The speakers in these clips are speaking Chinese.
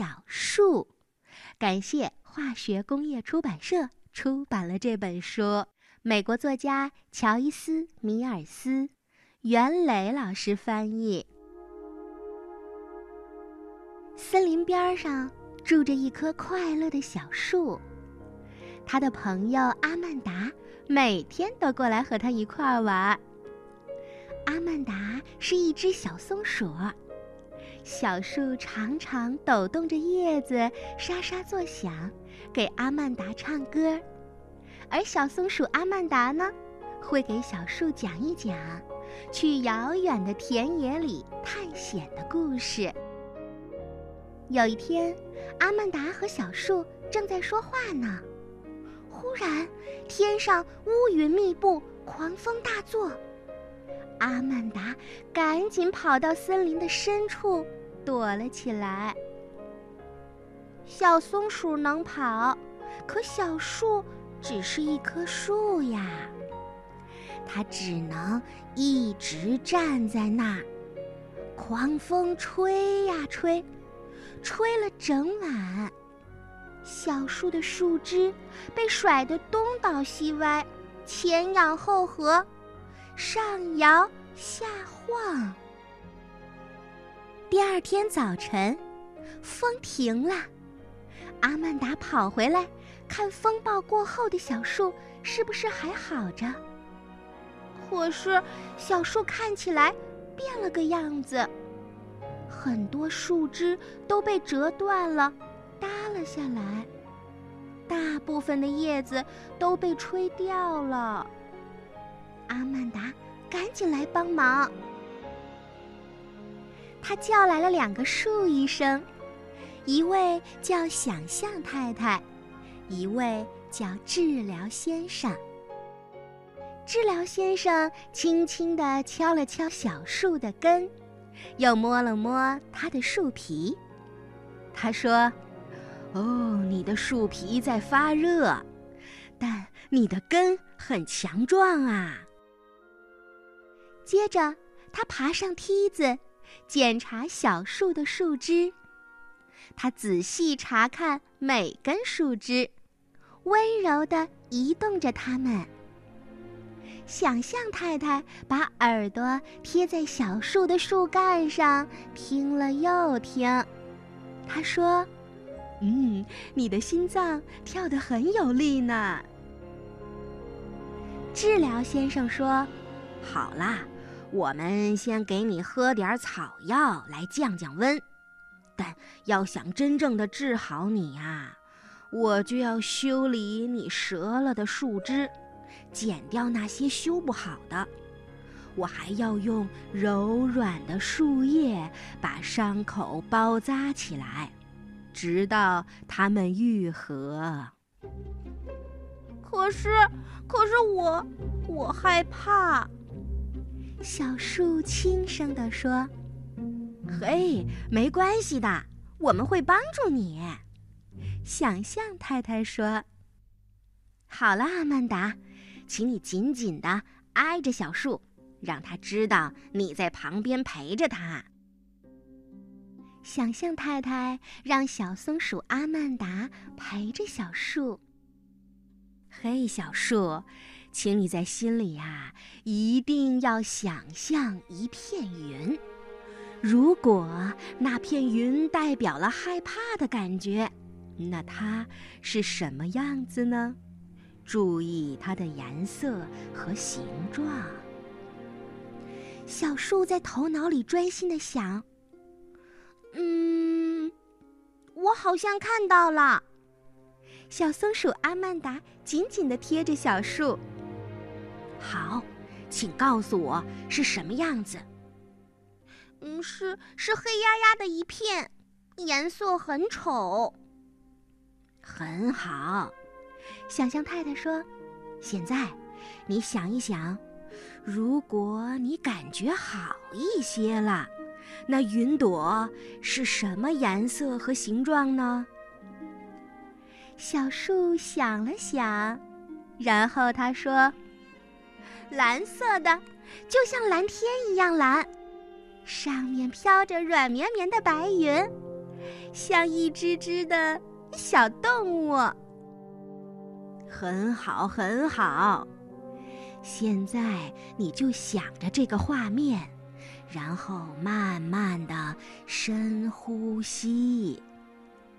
小树。感谢化学工业出版社出版了这本书。美国作家乔伊斯·米尔斯，袁磊老师翻译。森林边上住着一棵快乐的小树，他的朋友阿曼达每天都过来和他一块儿玩。阿曼达是一只小松鼠，小树常常抖动着叶子，沙沙作响，给阿曼达唱歌。而小松鼠阿曼达呢，会给小树讲一讲去遥远的田野里探险的故事。有一天，阿曼达和小树正在说话呢，忽然天上乌云密布，狂风大作。阿曼达赶紧跑到森林的深处躲了起来。小松鼠能跑，可小树……只是一棵树呀，它只能一直站在那儿。狂风吹呀吹，吹了整晚，小树的树枝被甩得东倒西歪，前仰后合，上摇下晃。天早晨，风停了，阿曼达跑回来。看风暴过后的小树是不是还好着？可是小树看起来变了个样子，很多树枝都被折断了，耷了下来，大部分的叶子都被吹掉了。阿曼达赶紧来帮忙，他叫来了两个树医生，一位叫想象太太。一位叫治疗先生。治疗先生轻轻地敲了敲小树的根，又摸了摸它的树皮。他说：“哦，你的树皮在发热，但你的根很强壮啊。”接着，他爬上梯子，检查小树的树枝。他仔细查看每根树枝。温柔地移动着它们。想象太太把耳朵贴在小树的树干上，听了又听。他说：“嗯，你的心脏跳得很有力呢。”治疗先生说：“好啦，我们先给你喝点草药来降降温，但要想真正的治好你呀。”我就要修理你折了的树枝，剪掉那些修不好的。我还要用柔软的树叶把伤口包扎起来，直到它们愈合。可是，可是我，我害怕。小树轻声地说：“嘿，没关系的，我们会帮助你。”想象太太说：“好了，阿曼达，请你紧紧地挨着小树，让他知道你在旁边陪着他。”想象太太让小松鼠阿曼达陪着小树。嘿，小树，请你在心里呀，一定要想象一片云。如果那片云代表了害怕的感觉。那它是什么样子呢？注意它的颜色和形状。小树在头脑里专心的想：“嗯，我好像看到了。”小松鼠阿曼达紧紧的贴着小树。好，请告诉我是什么样子。嗯，是是黑压压的一片，颜色很丑。很好，想象太太说：“现在，你想一想，如果你感觉好一些了，那云朵是什么颜色和形状呢？”小树想了想，然后他说：“蓝色的，就像蓝天一样蓝，上面飘着软绵绵的白云。”像一只只的小动物。很好，很好。现在你就想着这个画面，然后慢慢的深呼吸。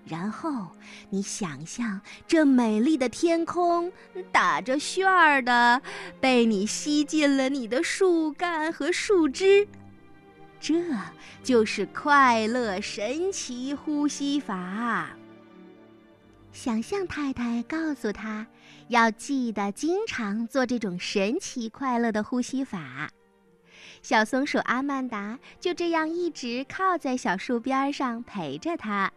然后，你想象这美丽的天空打着旋儿的，被你吸进了你的树干和树枝。这就是快乐神奇呼吸法。想象太太告诉他，要记得经常做这种神奇快乐的呼吸法。小松鼠阿曼达就这样一直靠在小树边上陪着他。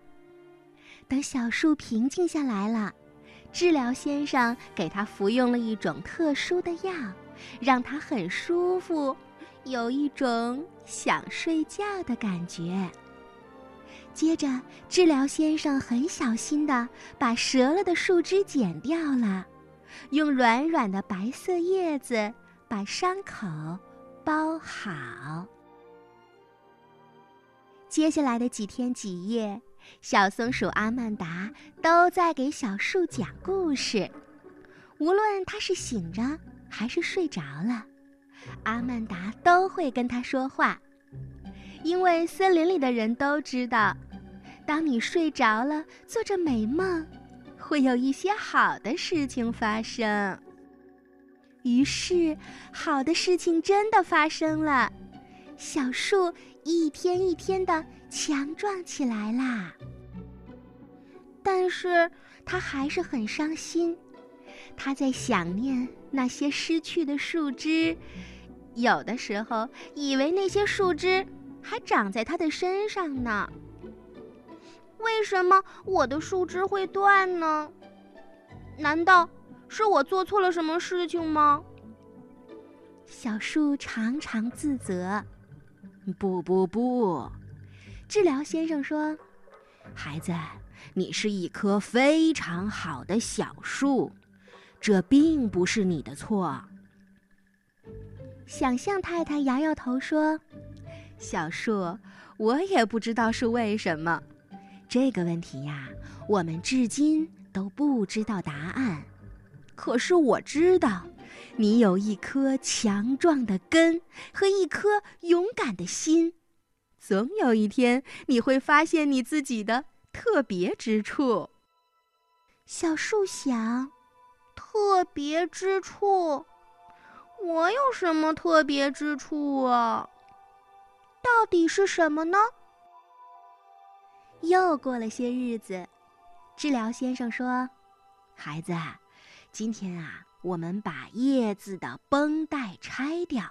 等小树平静下来了，治疗先生给他服用了一种特殊的药，让他很舒服，有一种想睡觉的感觉。接着，治疗先生很小心地把折了的树枝剪掉了，用软软的白色叶子把伤口包好。接下来的几天几夜。小松鼠阿曼达都在给小树讲故事，无论它是醒着还是睡着了，阿曼达都会跟它说话。因为森林里的人都知道，当你睡着了，做着美梦，会有一些好的事情发生。于是，好的事情真的发生了，小树一天一天的。强壮起来啦，但是他还是很伤心。他在想念那些失去的树枝，有的时候以为那些树枝还长在他的身上呢。为什么我的树枝会断呢？难道是我做错了什么事情吗？小树常常自责。不不不。治疗先生说：“孩子，你是一棵非常好的小树，这并不是你的错。”想象太太摇摇头说：“小树，我也不知道是为什么。这个问题呀，我们至今都不知道答案。可是我知道，你有一颗强壮的根和一颗勇敢的心。”总有一天，你会发现你自己的特别之处。小树想，特别之处，我有什么特别之处啊？到底是什么呢？又过了些日子，治疗先生说：“孩子，今天啊，我们把叶子的绷带拆掉。”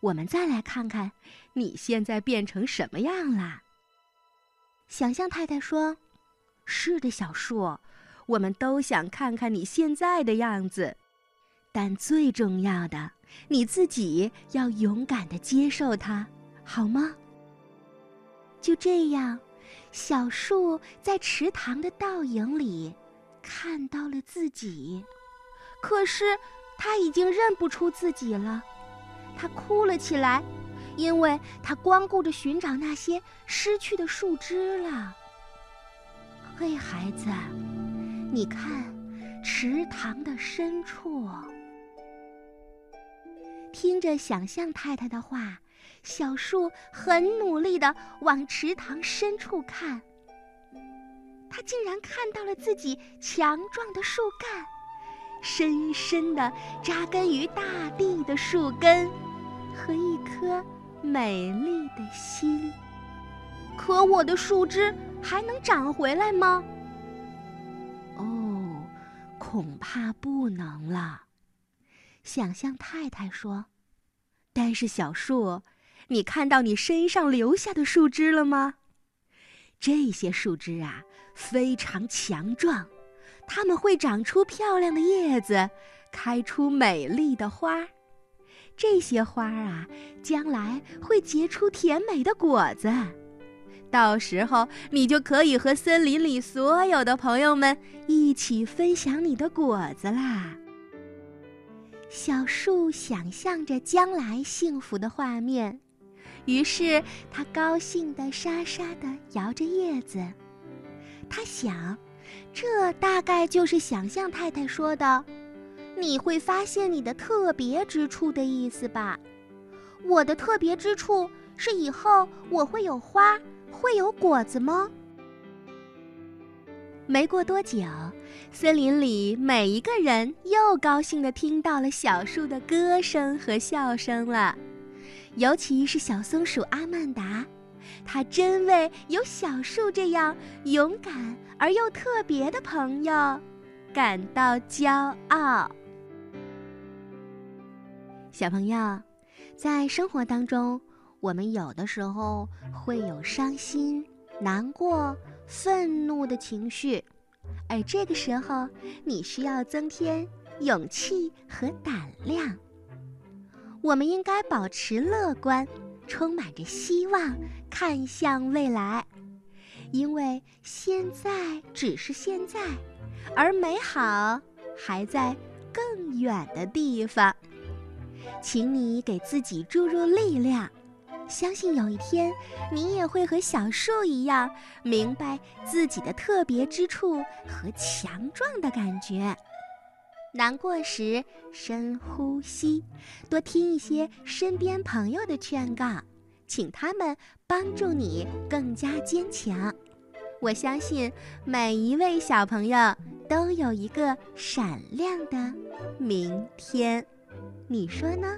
我们再来看看，你现在变成什么样了？想象太太说：“是的，小树，我们都想看看你现在的样子。但最重要的，你自己要勇敢的接受它，好吗？”就这样，小树在池塘的倒影里看到了自己，可是他已经认不出自己了。他哭了起来，因为他光顾着寻找那些失去的树枝了。嘿，孩子，你看，池塘的深处。听着想象太太的话，小树很努力的往池塘深处看。他竟然看到了自己强壮的树干，深深的扎根于大地的树根。和一颗美丽的心，可我的树枝还能长回来吗？哦，恐怕不能了。想象太太说：“但是小树，你看到你身上留下的树枝了吗？这些树枝啊，非常强壮，它们会长出漂亮的叶子，开出美丽的花。”这些花啊，将来会结出甜美的果子，到时候你就可以和森林里所有的朋友们一起分享你的果子啦。小树想象着将来幸福的画面，于是它高兴地沙沙地摇着叶子，它想，这大概就是想象太太说的“你会发现你的特别之处”的意思吧。我的特别之处是以后我会有花，会有果子吗？没过多久，森林里每一个人又高兴地听到了小树的歌声和笑声了，尤其是小松鼠阿曼达，它真为有小树这样勇敢而又特别的朋友感到骄傲。小朋友，在生活当中，我们有的时候会有伤心、难过。愤怒的情绪，而这个时候，你需要增添勇气和胆量。我们应该保持乐观，充满着希望，看向未来，因为现在只是现在，而美好还在更远的地方。请你给自己注入力量。相信有一天，你也会和小树一样，明白自己的特别之处和强壮的感觉。难过时深呼吸，多听一些身边朋友的劝告，请他们帮助你更加坚强。我相信每一位小朋友都有一个闪亮的明天，你说呢？